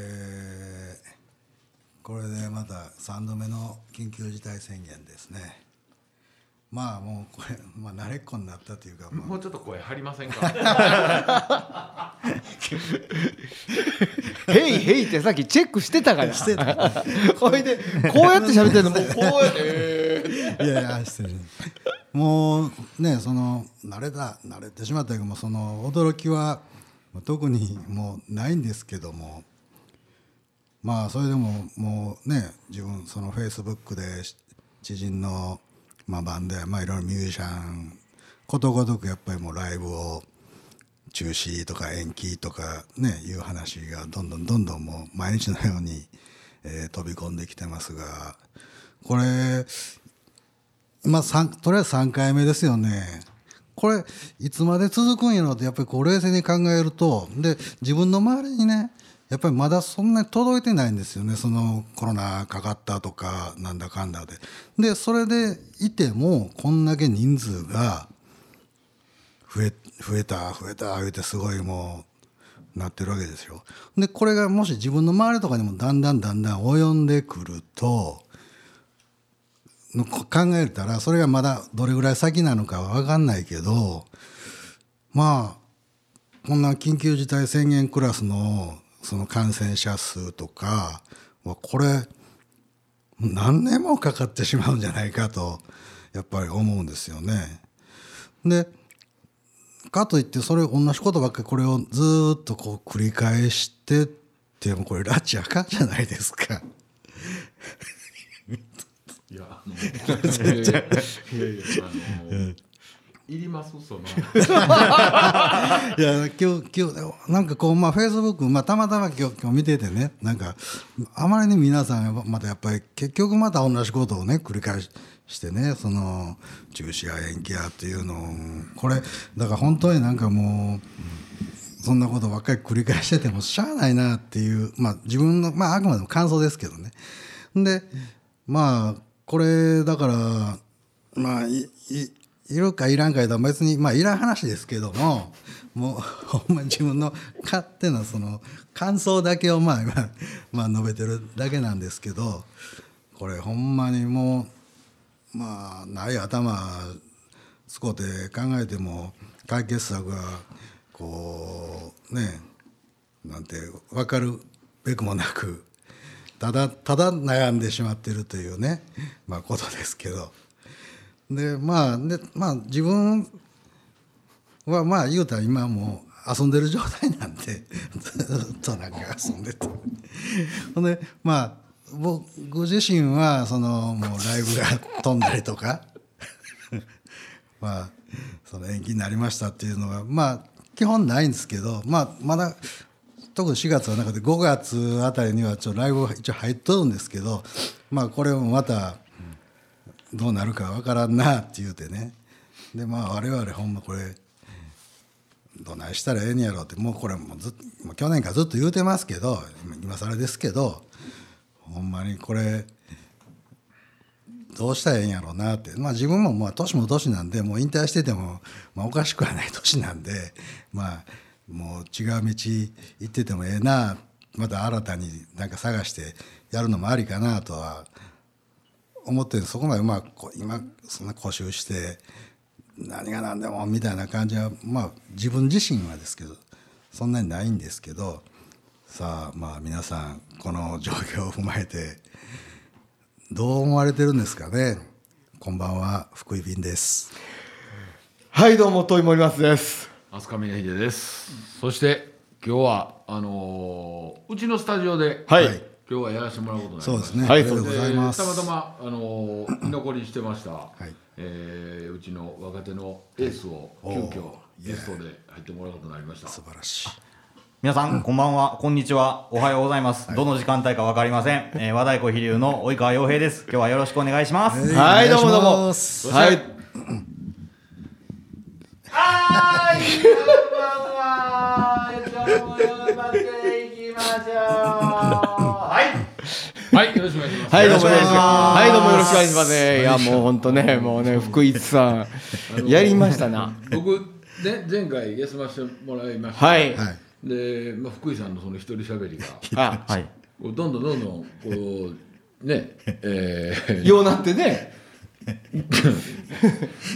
えーこれでまた3度目の緊急事態宣言ですね。まあもうこれ、まあ、慣れっこになったというか、まあ。もうちょっと声張りませんか？ヘイヘイってさっきチェックしてたから。してた。これでこうやって喋ってるの？もうこうやって。いやいや失礼もうねその慣れた慣れてしまったけどもその驚きはまあ特にもうないんですけどもまあそれでももうね自分そのフェイスブックで知人の、まあ、バンドやまあいろいろミュージシャンことごとくやっぱりもうライブを中止とか延期とかねいう話がどんどんどんどんもう毎日のように、えー飛び込んできてますがこれ今三とりあえず3回目ですよね。これいつまで続くんやろってやっぱりこう冷静に考えるとで自分の周りにねやっぱりまだそんなに届いてないんですよねそのコロナかかったとかなんだかんだで。でそれでいてもこんだけ人数が増え増えた増えた言うてすごいもうなってるわけですよ。でこれがもし自分の周りとかにもだんだんだんだん及んでくるとの考えたらそれがまだどれぐらい先なのかは分かんないけどまあこんな緊急事態宣言クラスのその感染者数とかはこれ何年もかかってしまうんじゃないかとやっぱり思うんですよね。でかといってそれ同じことばっかりこれをずーっとこう繰り返してってもこれ拉致あかんじゃないですか。いやあのいやいやあの いりますその いや今日今日なんかこうまあフェイスブックまあたまたま今日今日見ててねなんかあまりに皆さんまたやっぱり結局また同じことをね繰り返ししてねその中止や延期やっていうのをこれだから本当になんかもうそんなことばっかり繰り返しててもしゃあないなっていうまあ自分のまああくまでも感想ですけどね。でまあこれだからまあいいるかいらんかいと別にまあいらん話ですけどももう ほんまに自分の勝手なその感想だけをまあ今、まあ、述べてるだけなんですけどこれほんまにもうまあない頭つこて考えても解決策がこうねなんて分かるべくもなくただただ悩んでしまってるというね、まあ、ことですけど。でまあでまあ自分はまあ言うたら今もう遊んでる状態なんでずっとなんか遊んでて。ほんでまあ僕自身はそのもうライブが飛んだりとか まあその延期になりましたっていうのがまあ基本ないんですけどまあまだ特に4月はなくて5月あたりにはちょライブが一応入っとるんですけどまあこれもまたどうなるかわからんなって言うてね。でまあ我々ほんまこれどないしたらええんやろうってもうこれもずもう去年からずっと言うてますけど今更ですけどほんまにこれどうしたらええんやろうなって。まあ自分もまあ年も年なんでもう引退してても、まあ、おかしくはない年なんでまあもう違う道行っててもええな。また新たになんか探してやるのもありかなとは思ってるそこまでまあこ今そんな固執して何が何でもみたいな感じはまあ自分自身はですけどそんなにないんですけどさあまあ皆さんこの状況を踏まえてどう思われてるんですかね？こんばんは福井便です。はいどうも遠い森松です。飛鳥峰秀です。そして今日はあのーうちのスタジオで、はい今日はやらせてもらうことになりましたそうですね、はい。ありがとうございます。でたまたま、あのー居残りしてました、い。えーうちの若手のエースを急遽ゲストで入ってもらうことになりました。素晴らしい。皆さん、こんばんは、こんにちは、おはようございます。どの時間帯かわかりません。えー、和太鼓飛龍の及川洋平です。今日はよろしくお願いします。はい。どうもどうも。はいはい、こんばんは。今日も頑張ってい。きましょう。はい。はいよろしくお願いします。はいどうもよろしく。よろしくお願いします。はいどうもよろしくお願いします。ねいやもう本当ねもうね福井さん。やりましたな。僕ね前回休ませてもらいました、はい。はい。で、まあ、福井さんのその一人喋りが。あはい。こうどんどんどんどんこうねえー。ようなってね。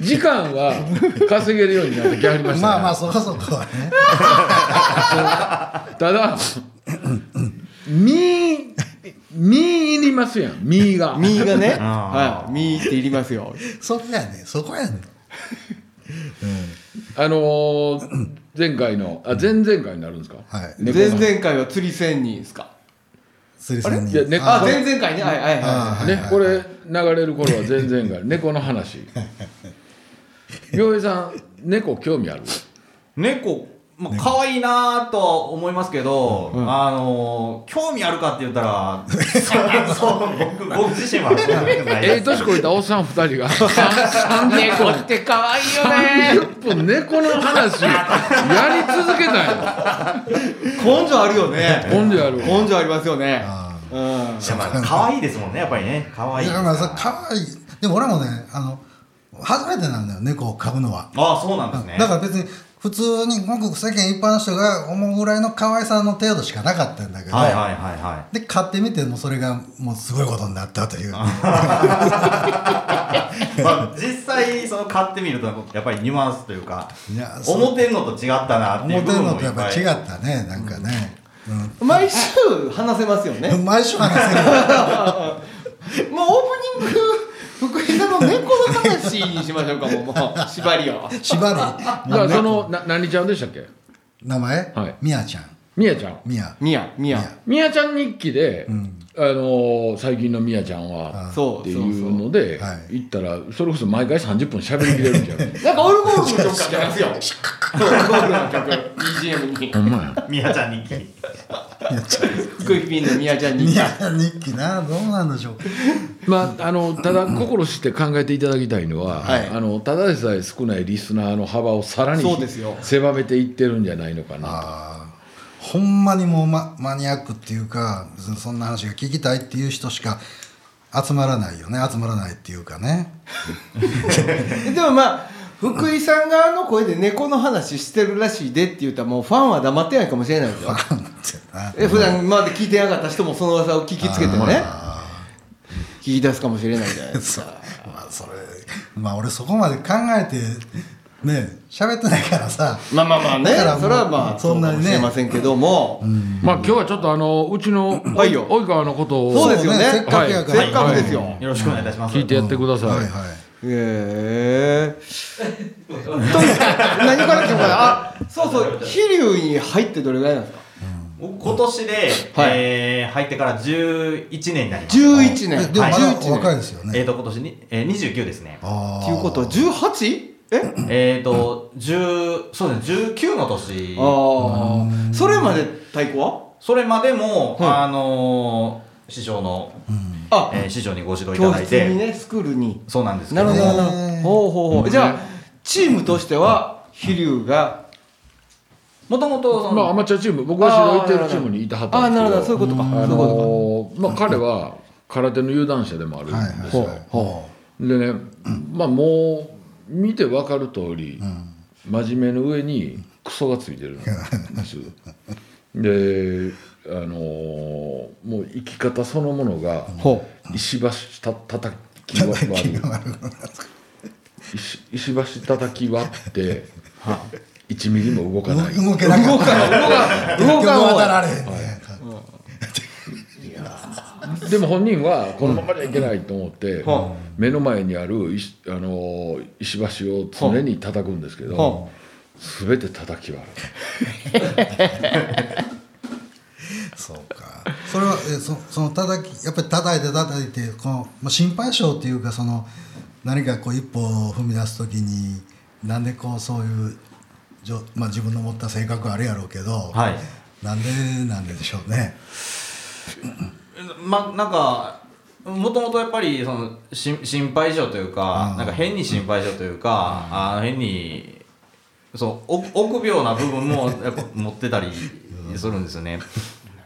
時間は稼げるようになってきはりました、ね、まあまあそこそこはね。ただ身身いりますやん。身が。身がね。はい。身っていりますよ。そこやねそこやねあのー前回のあ前々回になるんですか、はい。前々回は釣り仙人ですか？釣り線に。いや猫あ前々回ね。はいはいはい。ね、これ流れる頃は前々回。猫の話。洋平さん猫興味ある？猫まあ可愛いなとは思いますけど、あの興味あるかって言ったら そう僕僕自身はええ年こいたおっさん二人が。猫って可愛いよね。30分猫の話やり続けた根性あるよね。よほんでやる。根性ありますよね。あうん。可愛いですもんねやっぱりね。可愛いいやまあそれ可愛い。でも俺もねあの初めてなんだよ猫を飼うのは。ああそうなんですね。だから別に普通にごく世間一般の人が思うぐらいの可愛さの程度しかなかったんだけど、はいはいはいはで買ってみてもそれがもうすごいことになったという。い まあ実際その買ってみるとやっぱりニュアンスというかいやそう。思ってんのと違ったなっていう部思ってる分もいっぱい。のとやっぱり違ったねなんかね、毎週話せますよね。うん、毎週話せる もうオープニング福井さんの猫の話にしましょうかもう。もう縛りを。縛り。だからそのな何ちゃんでしたっけ？名前、はい。みやちゃん。みやちゃん。みや。みやみや。みや。ちゃん日記で、んあのー最近のみやちゃんはあそうっていそうのではい。行ったらそれこそ毎回30分喋りきれるんじゃない なんかオルゴールの曲かけますよ。そうオルゴールの曲 BGM に。ほんまや。みやちゃん日記。みやちゃん福井ピンのみやちゃんにみや日記な。どうなんでしょう。まあ、あのただ心して考えていただきたいのは、はい。あのただでさえ少ないリスナーの幅をさらにそうですよ。狭めていってるんじゃないのかなあーほんまにもうママニアックっていうかそそんな話が聞きたいっていう人しか集まらないよね。集まらないっていうかね。でもまあ福井さん側の声で猫の話してるらしいでって言ったらもうファンは黙ってないかもしれないですよ。バカンってな。え普段今まで聞いてなかった人もその噂を聞きつけてね。あ聞き出すかもしれないじゃないーですか。まあそれまあ俺そこまで考えてね喋ってないからさ。まあまあまあね。だからもうそれはまあそんなにね。そうかもしれませんけども、まあ今日はちょっとあのうちのはいよ。及川のことを。そうですよね。せっかくやから、せっかくですよ、はい。よろしくお願いいたします。聞いてやってください、はいはい。へえと何から聞こうかなあそうそう飛龍に入ってどれぐらいなんですか？今年で、はい。えー入ってから11年になります。11年。えでもまだ11年若いですよね。えー、と今年に、えー、29ですね。あっていうことは 18? え？えっ、と10そうですね19の年。ああそれまで太鼓は？それまでも、はいあのー師匠の、あ。えー師匠にご指導いた教だいて、室にねスクールに。そうなんですけなどるほどなるほど。ねほうほうほう。じゃあチームとしては飛龍が？もともとその、まあアマチュアチーム。僕が指導いてるチームにいたはったああなるほどんですけど。そういうことか。あそういうこのーまあ彼は空手の有段者でもあるんですよ、はいはいほでね、まあもう見て分かる通り、真面目の上にクソがついてるんですであのーもう生き方そのものが石橋た叩き割る石石橋叩き割って1ミリも動かない。動けなかった。動かん動かん結局方渡られへんね でも本人はこのままじゃいけないと思って、は目の前にある石,、あのー石橋を常に叩くんですけど、は全て叩き割る。そうか。それはえそその叩きやっぱり叩いて叩いてこの、まあ、心配性っていうかその何かこう一歩を踏み出す時になんでこうそういうじょ、まあ、自分の持った性格あるやろうけど、はい。なんでなんででしょうね。まなんかもともとやっぱりそのし心配性というか、うん。なんか変に心配性というか、あ変にそうお臆病な部分も やっぱ持ってたりするんですよね。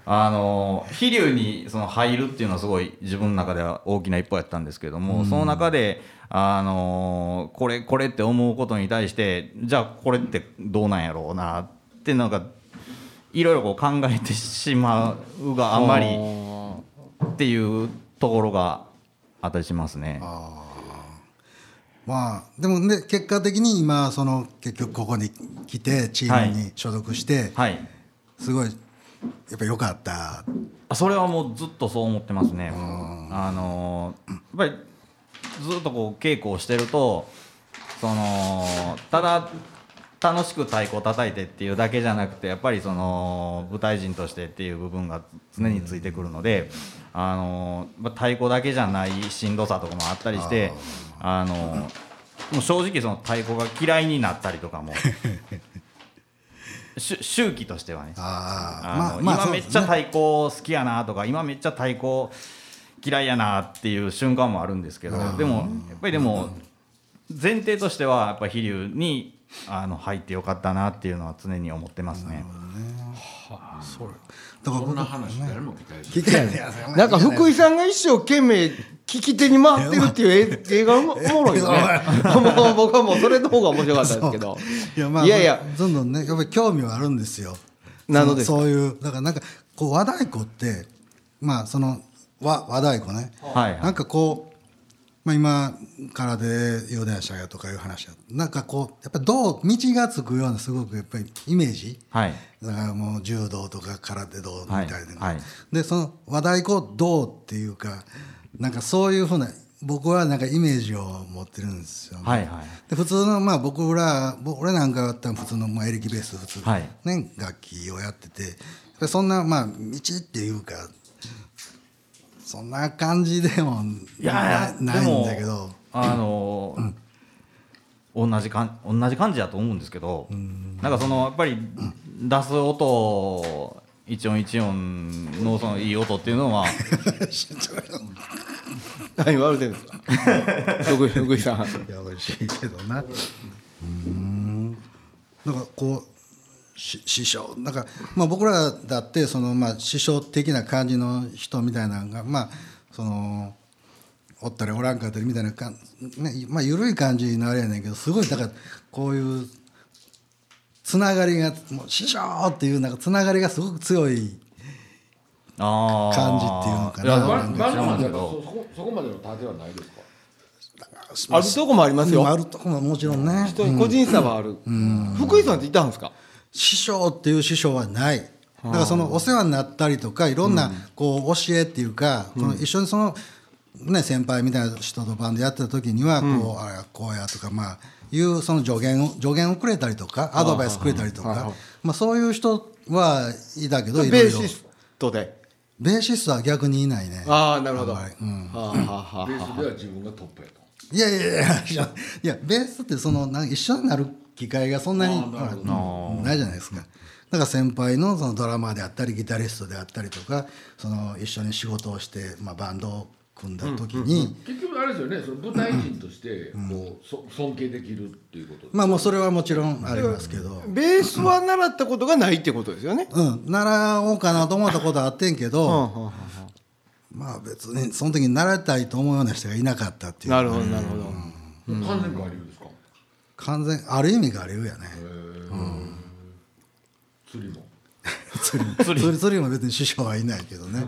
あの飛龍にその入るっていうのはすごい自分の中では大きな一歩やったんですけども、その中であのこれこれって思うことに対してじゃあこれってどうなんやろうなってなんかいろいろこう考えてしまうがあまりっていうところがあったりしますね。まあでもね結果的に今その結局ここに来てチームに所属して、はい。すごいやっぱ良かった。あそれはもうずっとそう思ってますね。あのーやっぱりずっとこう稽古をしてるとそのただ楽しく太鼓を叩いてっていうだけじゃなくてやっぱりその舞台人としてっていう部分が常についてくるので、あの太鼓だけじゃないしんどさとかもあったりしてあのーもう正直その太鼓が嫌いになったりとかも 周期としてはね。あのまあまあ今めっちゃ太鼓好きやなとか今めっちゃ太鼓嫌いやなっていう瞬間もあるんですけどでもやっぱりでも前提としてはやっぱ飛龍にあの入ってよかったなっていうのは常に思ってますね。だからこんな話誰も聞けやなんか福井さんが一生懸命聞き手に回ってるっていう映画おもおもろいよね。もう僕はもうそれの方が面白かったですけど。いやまあいやいや。どんどんねやっぱり興味はあるんですよ。なので。そそういうだからなんかこう和太鼓ってまあその和和太鼓ね、はいはい。なんかこう、まあ、今からで「ヨダヤシャヤ」とかいう話だなんかこうやっぱり道道がつくようなすごくやっぱりイメージ。はい。だからもう柔道とか空手道みたいな、はい。はい。でその和太鼓道っていうかなんかそういうふうな僕はなんかイメージを持ってるんですよね、はいはい。で普通のまあ僕ら僕俺なんかだったら普通のまあエレキベース普通、はい。ね楽器をやっててそんなまあ道っていうかそんな感じでもいやいやなないんでもだけど。あのー同じかん同じ感じだと思うんですけどなんかそのやっぱり出す音一音一音のそのいい音っていうのは何言われて。るんですか？福井さん。いや美味しいけどな。うん。なんかこうし師匠。なんか、まあ、僕らだってその、まあ、師匠的な感じの人みたいなのがまあそのおったりおらんかったりみたいなかん、ねまあ、緩い感じのあれやねんけどすごいだからこういうつながりがもう師匠っていうなんかつながりがすごく強いあー。感じっていうのかな。バそそこそこまでの盾はないですか？あるとこもありますよ。あるとこももちろんね。人に個人差はある。福井さんっていたんですか？師匠っていう師匠はない。だからそのお世話になったりとかいろんなこう教えっていうか、この一緒にその、ね、先輩みたいな人とバンドやってた時にはこう、あれこうやとかまあいうその助言を助言をくれたりとかアドバイスくれたりとかまあそういう人はいたけどいろいろ。ベーシストで？ベーシストは逆にいないね。ああなるほど。うん。あはあはベースでは自分がトップやと。いやいやいやいやいやベースってそのなんか一緒になる機会がそんなにないじゃないですか。だから先輩のそのドラマーであったりギタリストであったりとかその一緒に仕事をして、まあ、バンドを組んだ時に、結局あれですよねその舞台人としてこうそ尊敬できるっていうこと。まあもうそれはもちろんありますけど、ベースは習ったことがないってことですよね。うん、習おうかなと思ったことはあってんけど、うんうんうんまあ別にその時に習いたいと思うような人がいなかったっていう。なるほどなるほど。完全我流です。か完全ある意味我流やね。釣りも。釣り釣り。釣りも別に師匠はいないけどね、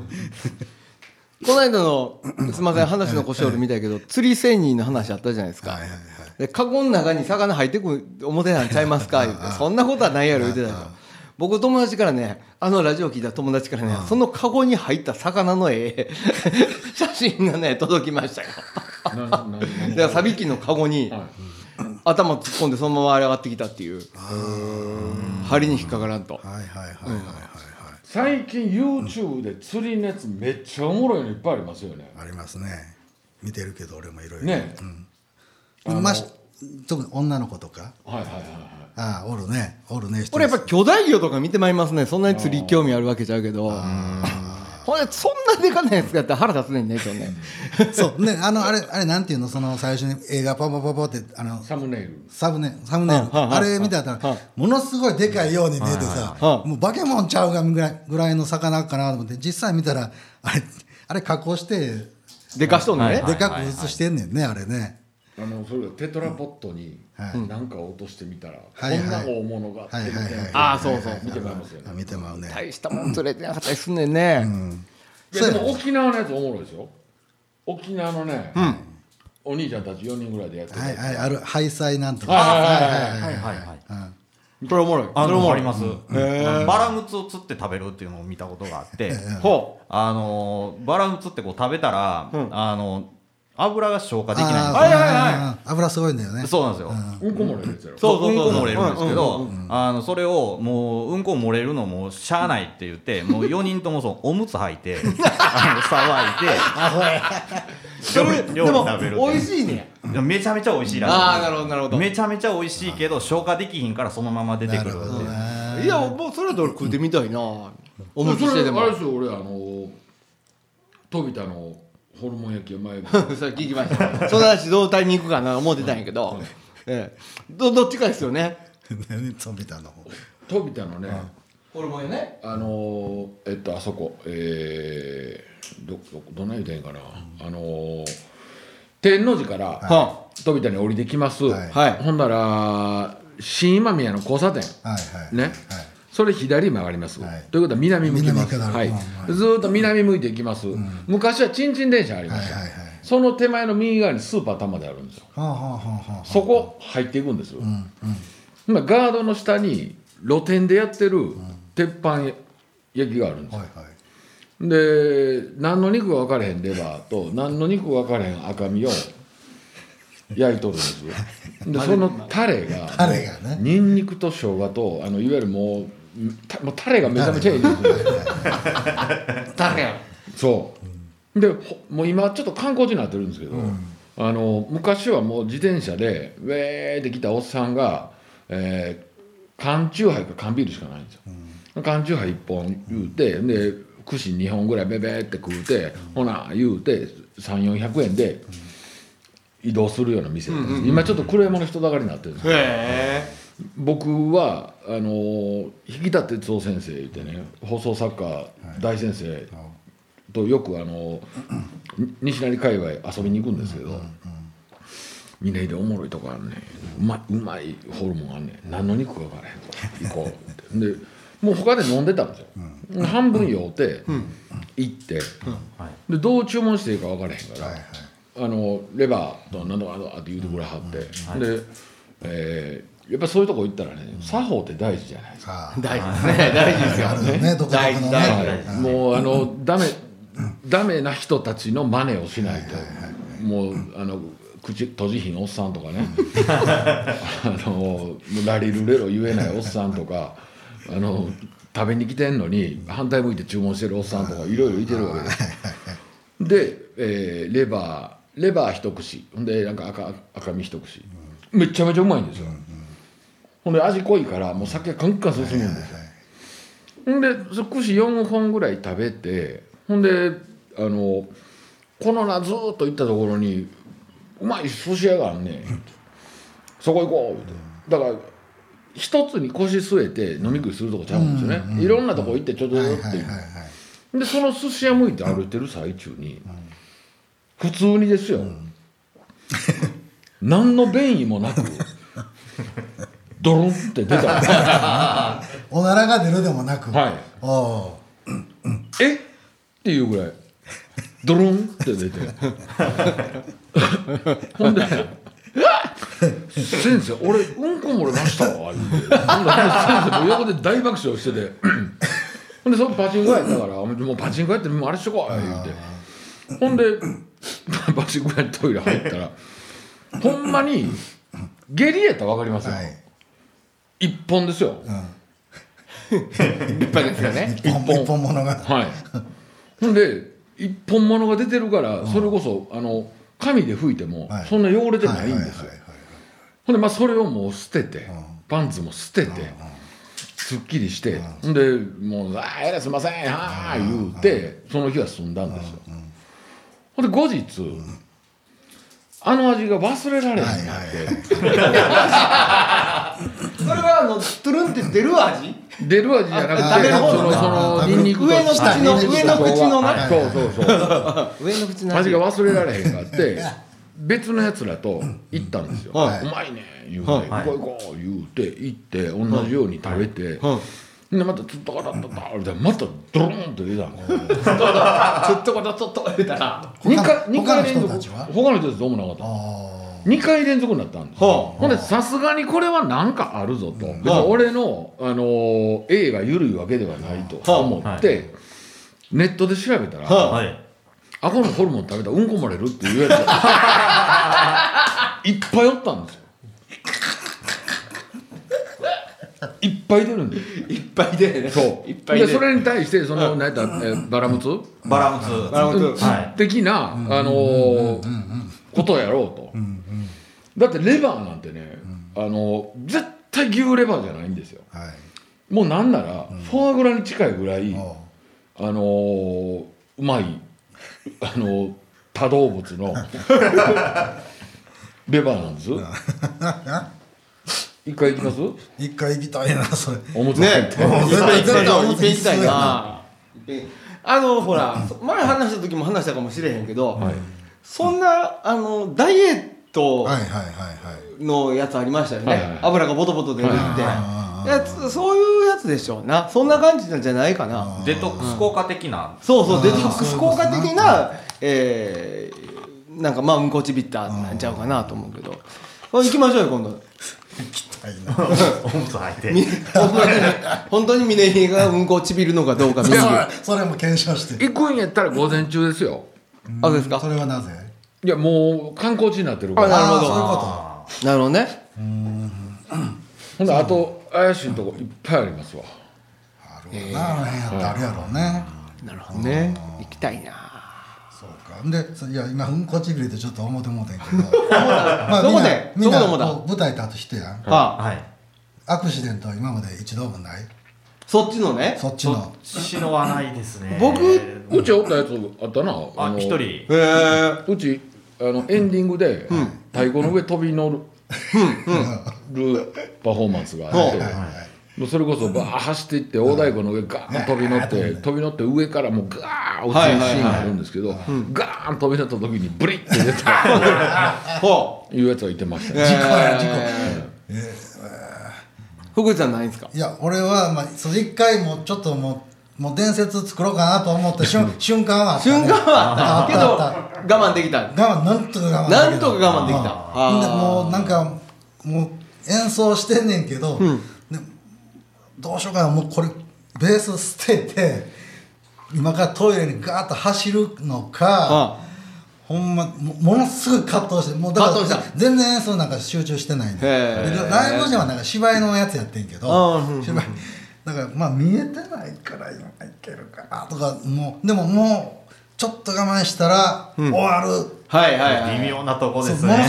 この間のすみません話の腰折るみたいけど釣り仙人の話あったじゃないですか。はいはいはい。でカゴの中に魚入ってくる思ってなんちゃいますか？言ってそんなことはないやろ言ってたでしょ僕友達からねあのラジオ聞いた友達からねそのカゴに入った魚の絵 写真がね届きましたよ。サビキのカゴにはい頭突っ込んでそのまま上がってきたっていう。針に引っかからんと。はいはいはいはいはいはい。最近 YouTube で釣りのやつめっちゃおもろいのいっぱいありますよね。ありますね。見てるけど俺もいろいろ。ね。うん。まあし特に女の子とか。はいはいはいはい。ああおるね。おるねこれやっぱ巨大魚とか見てまいりますね。そんなに釣り興味あるわけちゃうけどほんでそんなでかないやつがやったら腹立つねんね今日ね。そう。ねあのあれあれなんていうのその最初に映画パパパパってあのサムネイル。サムネサムネイル。はあれ見てたらものすごいでかいように見えてさはあもう化け物ちゃうがぐらいぐらいの魚かなと思って実際見たらあれあれ加工してでかしとんのね、はいでかく映してんねんねあれねあのそれがテトラポットにはい。何かを落としてみたら、こんな大物があってああそうそう。見てもらいますよね。あ見てまうね。大したもん釣れてなかったりすんねんね、いやでも沖縄のやつおもろいですよ。沖縄のね、お兄ちゃんたち4人ぐらいでやってたはいはいあるハイサイなんとか。はいはいはいはいはいはいはい。これおもろい。あそれおもろいのあります、バラムツを釣って食べるっていうのを見たことがあって、ほあのバラムツってこう食べたら、あの油が消化できないんですよ。あーはいはいは油すごいんだよね。そうなんですよ、うん。こもらえるやつやろそうそうそううん。こ漏れるん。ですけど、あのそれをもううん。こ漏れるのもしゃあないって言ってもう4人ともそうおむつ履いてあの騒いでそれ料理でも食べる美味しいねめちゃめちゃ美味しいらしいああなるほどなるほどめちゃめちゃ美味しいけど消化できひん。からそのまま出てくるいやもうそれだ俺食ってみたいなおむつしてでもそれあれですよ俺あの飛びたのホルモン焼きを前それ 聞きました。その話どうタイミングかな思ってたんやけど、ええ、どどっちかですよね。何飛びたの？飛びたのね。ホルモンやね。あのえっとあそこ。えー、どどどない言うたらいいんかなあの天王寺からは飛びたに降りてきます、はい。はい。ほんなら新今宮の交差点。はいはい。ね。はいそれ左曲がります、はい。ということは南向きます。はい。ずーっと南向いていきます、昔はちんちん電車ありました、はいはいはい。その手前の右側にスーパー玉であるんですよ。はあはあそこ入っていくんですよ、うんうん。まあガードの下に露店でやってる鉄板焼きがあるんですよ。はいはい。で何の肉が分かれへんレバーと 何の肉が分かれへん赤身を焼いとるんですよ。でそのタレがタレがね。ニンニクと生姜とあのいわゆるもうたもうタレがめちゃめちゃいいんですよ。誰やそう。でほもう今ちょっと観光地になってるんですけど、あの昔はもう自転車でウェーって来たおっさんが、えー、缶チューハイか缶ビールしかないんですよ、缶チューハイ1本言うてで串2本ぐらいベベーって食うて、ほな言うて3400円で移動するような店だったん今ちょっと黒山の人だかりになってるんですよ。へえ僕はあの引田哲夫先生言ってね放送作家大先生とよくあの西成界隈遊びに行くんですけどみんなでおもろいとこあるねうまいうまいホルモンあんねん。何の肉か分からへんと。行こう。ってでもう他で飲んでたんですよ、半分酔うて行って、でどう注文していいか分からへんから、はいはい。あのレバーと何とか何とかって言うてくれはって、で、えーやっぱそういうとこ行ったらね作法って大事じゃないですか、はあ。大事ですね。大事ですよ。ね。独特の大事大事。ねはい。もうあのダメダメな人たちの真似をしないと、もうあの口閉じひんおっさんとかね。あのもうラリルレロ言えないおっさんとかあの食べに来てんのに反対向いて注文してるおっさんとかいろいろいてるわけです。で、えーレバーレバー一口ほんでなんか赤赤身一口めちゃめちゃうまいんですよ、ほんで味濃いからもう酒カンカン進むんですよ、ほんでそ串4本ぐらい食べてほんであのこのなずーっと行ったところにうまい寿司屋があんねん。そこ行こうって。だから一つに腰据えて飲み食いするとこちゃうんですよね、いろんなとこ行ってちょっとずつってはいはいでその寿司屋向いて歩いてる最中に、普通にですよ、何の便意もなくドロンって出たんですよおならが出るでもなく。はい。おえ？っていうぐらい。ドロンって出て。ほんで「先生俺うんこ漏れましたわ」言うて。先生も横で大爆笑してて。ほんでそこパチンコやったから「もうパチンコやってもうあれしとこう」言うて。ほんでパチンコ屋にトイレ入ったらほんまに下痢やったら分かりますよ、はい一本ですよ、立派ですよね。一本一本。ものが。はい。ほんで一本物が出てるから、それこそあの紙で拭いてもはい。そんな汚れてないんですほんでまあそれをもう捨てて、パンツも捨てて、すっきりして、ほんでもう「ああえらいすいませんはーい」言うてその日は済んだんですよ。ほんで後日、あの味が忘れられへんなって、それはあのトゥルンって出る味？出る味じゃなくてあ食べる方そのそのニンニクと上の口の上の口のなはい。そうそうそう。上の口の味。が忘れられへんかって別のやつらと行ったんですよ「はい。うまいね」言うて「はい。行こう行こう」言うて行って同じように食べて、はい。でまた「つったからったった」みたいなまたドローンと出たの。ちょっとこだちょっと言ったら2他回二回連続。他の人たちは？他の人たちどうもなかった。あ2回連続になったんです。よ、はあ。ほんでさすがにこれは何かあるぞと、別に俺の、あのー A が緩いわけではないと思って、ネットで調べたら、ははい。あこのホルモン食べたらうんこ漏れるっていうやつが いっぱいおったんですよ。いっぱい出るんですいっぱいでね。そう。いっぱいででそれに対してその何やった、えーバラムツ？バラムツ。バラムツ。はい。的な、あのーことをやろうと、だってレバーなんてね、あのー絶対牛レバーじゃないんですよ。あはい。もうなんなら、フォアグラに近いぐらい、おあ。のーうまいあのー多動物の レバーなんです。一回行きます？一回行きたいなそれ。おむつ入ね。って、いっぺん行きたい絶対ないっぺん行きたいなあのほら前話した時も話したかもしれへんけど、はい。そんなあのダイエットはいはいはいはい。のやつありましたよね、はいはい。油がボトボト出るって、そういうやつでしょうな。そんな感じなんじゃないかな、デトックス効果的な。そうそうデトックス効果的なえーなんかまあうんこちびったなんちゃうかなと思うけど。行きましょうよ今度。行きたいな。おむつ履いて。み本当に本当に峰秀がうんこちびるのかどうかそ行れそれも検証して。行くんやったら午前中ですよ。あそうですか。それはなぜ？いやもう観光地になってるから。あなるほど。あーそういうこあなるほどね。ほんであと怪しいとこいっぱいありますわ。とあるわな。あの辺やってあるやろうね。なるほどね。行きたいな。そうか。でそいや今うんこちびりでちょっと思ってもうてんけど。まあどこで？みんなみんなどこで舞台立つ人やん。あはい。アクシデントは今まで一度もない。そっちのね？そっそっちのちのはないですね。僕うちおったやつあったな。のあ一人。へえうちあのエンディングで太鼓の上飛び乗るるパフォーマンスがあってもうそれこそバーッ走っていって大太鼓の上ガーン飛び乗って飛び乗って上からもうガーン落ちるシーンがあるんですけどガーン飛び乗った時にブリッて出た。いうやつがいてました。ね事故や事故。えー。福井さんないんですか？いや俺はまあそれ一回もうちょっともうもう伝説作ろうかなと思った瞬 瞬間はあったね。瞬間はけど我慢できた。我慢なんとか我慢できた。なんとか我慢できた。もうなんかもう演奏してんねんけど、でどうしようかなもうこれベース捨てて今からトイレにガーッと走るのか、あほんまもものすごい葛藤してもうだから全然演奏なんか集中してないん。でライブ時はなんか芝居のやつやってんけど芝居だからまあ見えてないから今いけるかなとかもうでももうちょっと我慢したら終わる、はいはいはい。微妙なとこですね。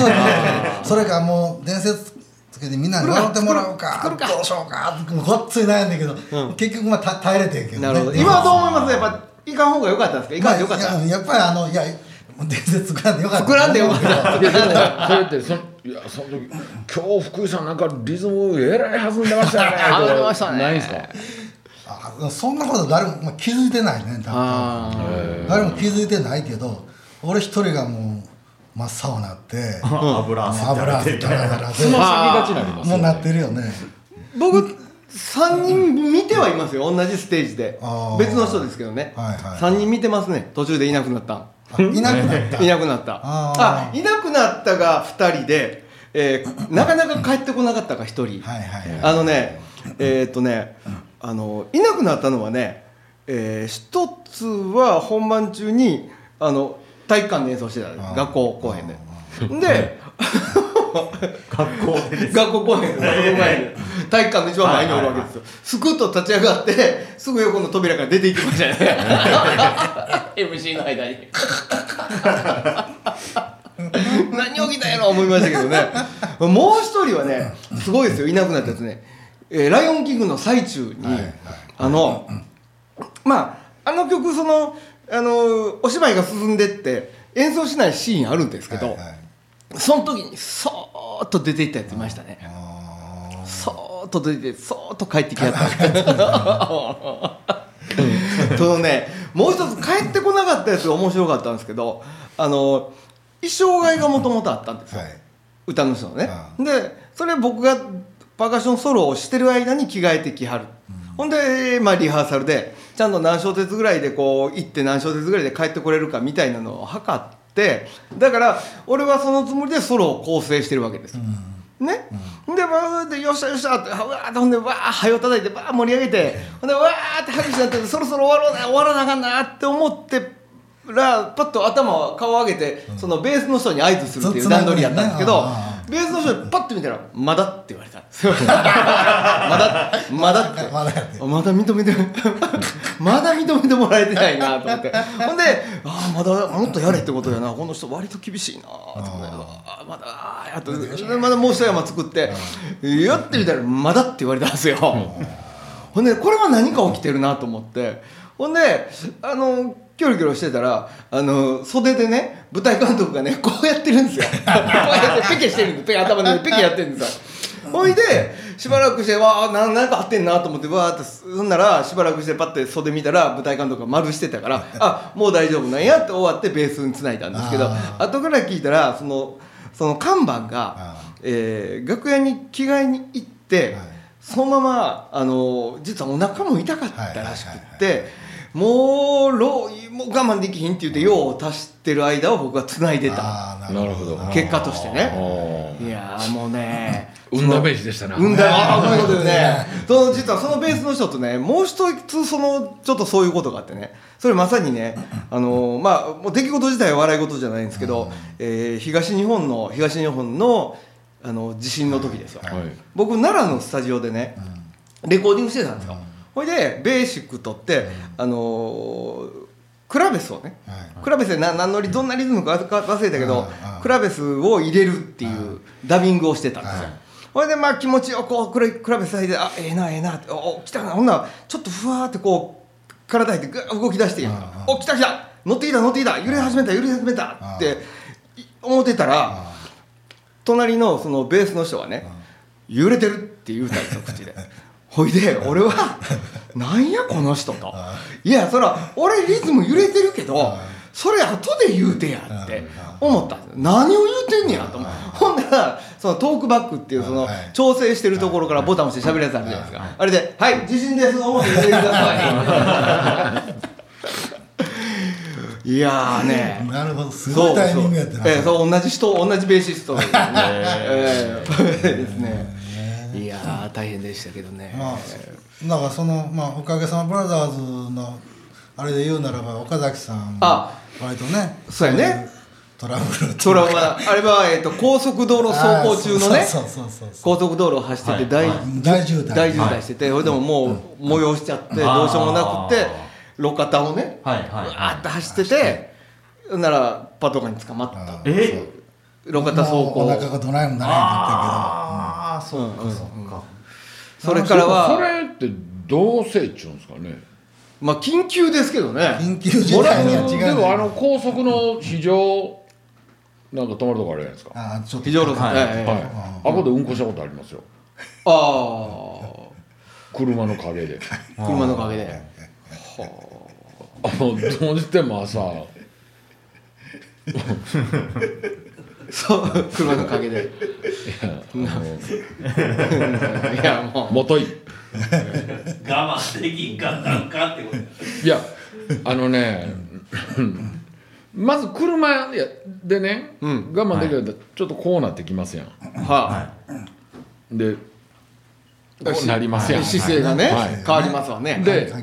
それかもう伝説つけてみんなに笑ってもらおうかどうしようかごっつい悩んだけど、結局まあた耐えれてんけどね。なるほど。今はどう思います？やっぱ行かん方が良かったんですか？行かんでよかった、まあいややっぱりあのいや伝説作らんでよかった作らんでよかった。いやでもそれってそのいやその時今日福井さんなんかリズムえらい弾んでましたよね。弾んでましたね。ないんすか？あそんなこと誰も、まあ、気づいてないね多分。あ誰も気づいてないけど俺一人がもう真っ青になって 油汗だらけ。油汗だらだらでつま先がちになりますよもうなってるよね。ー僕3人見てはいますよ同じステージで別の人ですけどね、はいはい3人見てますね途中でいなくなったいなくなった。いなくなった。ああいなくなったが2人で、えーなかなか帰ってこなかったが1人、はいはいはい。あのねえーっとねあのいなくなったのはね、えー一つは本番中にあの体育館で演奏してた。学校公演で。で 学校学校公演で学校公演で体育館の一番前におるわけですよ。すくっと立ち上がってすぐ横の扉から出ていきましたよね MC の間に。何起きたやろ思いましたけどね。もう一人はねすごいですよ。いなくなったやつね「えーライオンキング」の最中に、はいはい。あのまああの曲そのあのお芝居が進んでって演奏しないシーンあるんですけど、はいはいその時にそーっと出ていったやついましたね。あそーっと出てそーっと帰ってきやった。そのねもう一つ帰ってこなかったやつが面白かったんですけどあの衣装替えがもともとあったんですよ、はい。歌の人のね、うでそれ僕がパーカッションソロをしてる間に着替えてきはる、ほんで、まあ、リハーサルでちゃんと何小節ぐらいでこう行って何小節ぐらいで帰ってこれるかみたいなのを測ってだから俺はそのつもりでソロを構成してるわけです。よ、ね、でわーってよっしゃよっしゃってわーってほんでわーはよ叩いてわー盛り上げてほんでわーって拍手になってそろそろ終わろうな終わらなあかんなって思ってらパッと頭を顔を上げて、そのベースの人に合図するっていう段取りやったんですけど、つベースの人にパッと見たら「まだ」って言われた。んですよまだまだって。まだまだ認めて まだ認めてもらえてないなと思って。ほんでああまだもっとやれってことやな。この人割と厳しいなと思って。まだやっとでまだもう一山作ってやってみたら「まだ」って言われたんですよ。ほんでこれは何か起きてるなと思って。ほんであのキョロキョロしてたらあの袖でね舞台監督がね こうやってるんですよ。こうやってペケしてるんですペケ頭でペケやってるんですよ。ほいでしばらくしてわあなんなんかあってんなと思ってわーってそんならしばらくしてパッて袖見たら舞台監督が丸してたからあもう大丈夫なんやって終わってベースにつないだんですけどあ後から聞いたらそのその看板があ、えー楽屋に着替えに行って、はい。そのままあの実はお腹も痛かったらしくって、もうろもう我慢できひんって言って用を足してる間を僕は繋いでた。なるほど。結果としてあねー。いやーもうね 運試しでしたな。うんだああそういうことよね。その実はそのベースの人とねもう一つそのちょっとそういうことがあってねそれまさにねあのまあもう出来事自体は笑い事じゃないんですけど、えー東日本の東日本のあの地震の時ですよ、はい。僕奈良のスタジオでね、レコーディングしてたんですよ、ほいでベーシック取って、あのークラベスをね、はいクラベスでな何のりどんなリズムか忘れたけど、クラベスを入れるっていうダビングをしてたんですよ、はい。ほいでまあ気持ちよくこうクラクラベス入ってあええなええなっておお来たなほんならちょっとふわーってこう体入ってぐー動き出して、お来た来た乗ってきた乗ってきた揺れ始めた揺れ始めたってい思ってたら、隣のそのベースの人がね、揺れてるって言うたんですよ口で ほいで俺は「なんやこの人」と「いやそら俺リズム揺れてるけどそれ後で言うてや」って思ったんですよ。何を言うてんねやと思う。ほんならそのトークバックっていうそのはい調整してるところからボタン押して喋るやつあるじゃないですか。あれで「はい地震です思って入れてください」いやーね。なるほど。すごいタイミングやってな。そうそう,、ええそう同じ人同じベーシストですね、ええ。ですねいやー大変でしたけどね、まあだからそのまあおかげさまブラザーズのあれで言うならば岡崎さんもあ割とねそうやね。いトラブルっていうか。それはまああれは、えー、と高速道路走行中のねそうそうそうそう。高速道路を走ってて大,、大渋滞。大渋滞してて、それでももう催しちゃってどうしようもなくて路肩をねはいはいわーって走っててならパトカーに捕まった。あえ路肩走もうお腹行がどないもならへんかああそうかうんうんそうか。それからそはれってどうせっちゅうんですかね？まあ緊急ですけどね。緊急事態には違うでもあの高速の非常なんか止まるとこあるじゃないですか。あちょっと。非常路はい。ええはい。あこでうんこしたことありますよ。あ車の陰で。あ車の陰で。あのどうしても朝そう車の陰で。いやもう。もとい。我慢できんかったんかってことや。いやあのねまず車でね、うん我慢できるんだったらちょっとこうなってきますやん。はでこうなりますやん。い姿勢がねはい。変わりますわね。で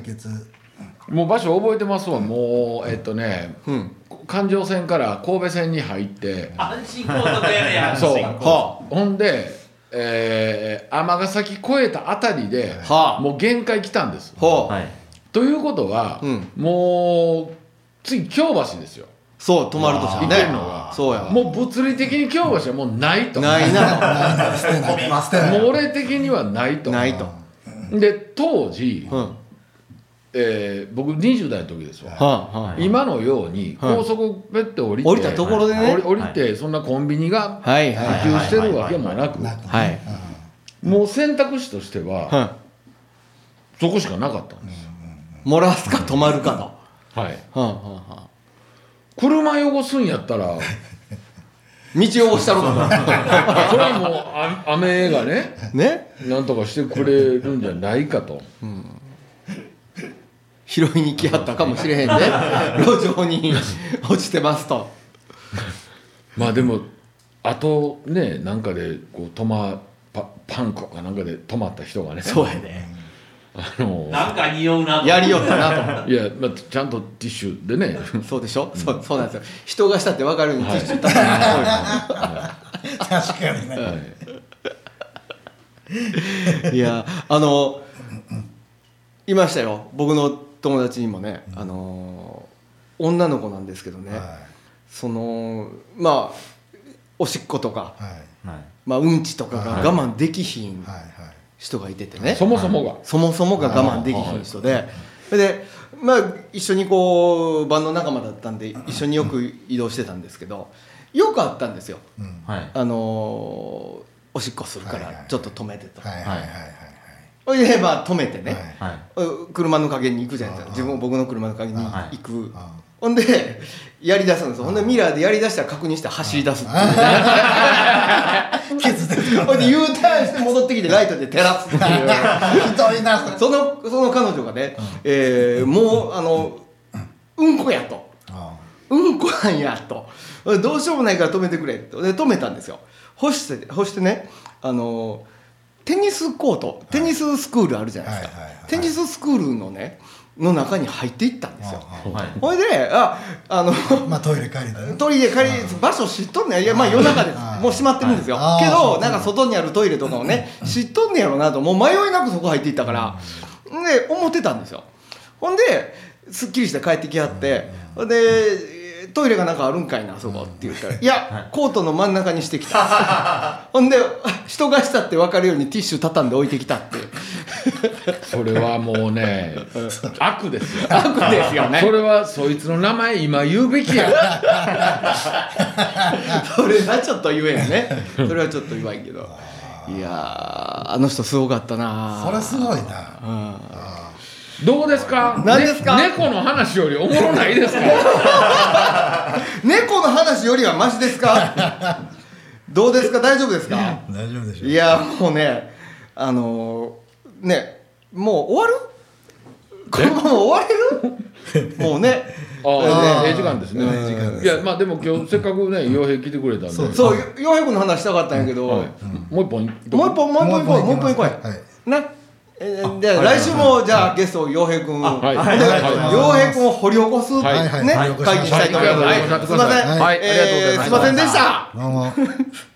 もう場所覚えてますわ。もうえっとねうん環状線から神戸線に入って安心高速やね やほんでえー尼、崎越えたあたりで、はあ。もう限界来たんです。はい。ということは、うん。もう次京橋ですよ。そう止まるとした行らねそうやもう物理的に京橋はもうないと。ないな。ないな。い捨てない捨てないもう俺的にはないと。ないと。で当時、うん。はえー僕20代の時ですわ、あはあ今のようにはい。高速ペッて降りて、降りたところでね。降り降りてそんなコンビニが普及してるわけもなく。もう選択肢としてははそこしかなかったんです、い漏らすか止まるかと。はい、はあはあは車汚すんやったら 道汚したろか それはもうあ雨がねね。なんとかしてくれるんじゃないかと拾いに来はったかもしれへんね。路上に落ちてますと。まあでもあとねなんかでこう止まパパンコかなんかで止まった人がね。そうやね。あのなんか匂うなと。やりよったなといや、まあ、ちゃんとティッシュでね。そうでしょ、そうそうなんですよ。人がしたって分かるようにティッシュ。立って確かにね。いやあのいましたよ。僕の友達にもね、あの女の子なんですけどね、はい。そのまあおしっことか、はい。はい。まあ、うんちとかが我慢できひんはいはい。人がいててね、そもそもが、そもそもが我慢できひん人で、それで、まあ、一緒にこうバンド仲間だったんで一緒によく移動してたんですけどよくあったんですよ、うん。はい。あのーおしっこするからちょっと止めてと。はいはいはいはいそれでまあ止めてね、車の陰に行くじゃないですか。自分僕の車の陰にはい。行く、あほんでやり出すんですよ。ほんでミラーでやり出したら確認して走り出すって ほんで U ターンして戻ってきてライトで照らすっていう。そのその彼女がね、えーもうあのうんこやと。あうんこなんやと。どうしようもないから止めてくれとで止めたんですよ。干して干してねあのテニスコートテニススクールあるじゃないですか、テニススクールのねの中に入っていったんですよ。はいほいでああのあ まあトイレ借りトイレ借り場所知っとんねん。い。やまあ夜中ですはい。もう閉まってるんですよ。けどなんか外にあるトイレとかをね知っとんねやろなともう迷いなくそこ入っていったから。で思ってたんですよ。ほんですっきりして帰ってきはって。でトイレがなんかあるんかいなあそこって言ったら「い。やコートの真ん中にしてきた」ほんで人がしたって分かるようにティッシュ畳んで置いてきたって。それはもうね 悪ですよ。悪ですよね。それはそいつの名前今言うべきや。それはちょっと言えんね。それはちょっと言わんけど。いやーあの人すごかったなそれすごいな。うんどうですか？何ですか？ね猫の話よりおもろないですか？猫の話よりはマシですか？どうですか？大丈夫ですか？大丈夫でしょいやもうねあのーねもう終わる？このまま終われる？もうね。あああーええ時間ですね。いやまあでも今日せっかくね傭兵来てくれたんで。そう洋平君の話したかったんやけど、はい。もう一本もう一本もう一本行こうもう一本行こうや。はいで来週もじゃあゲスト洋平君洋平君を掘り起こすね会議したいと思います。はい。すい。ませんすえーすい。ませんでした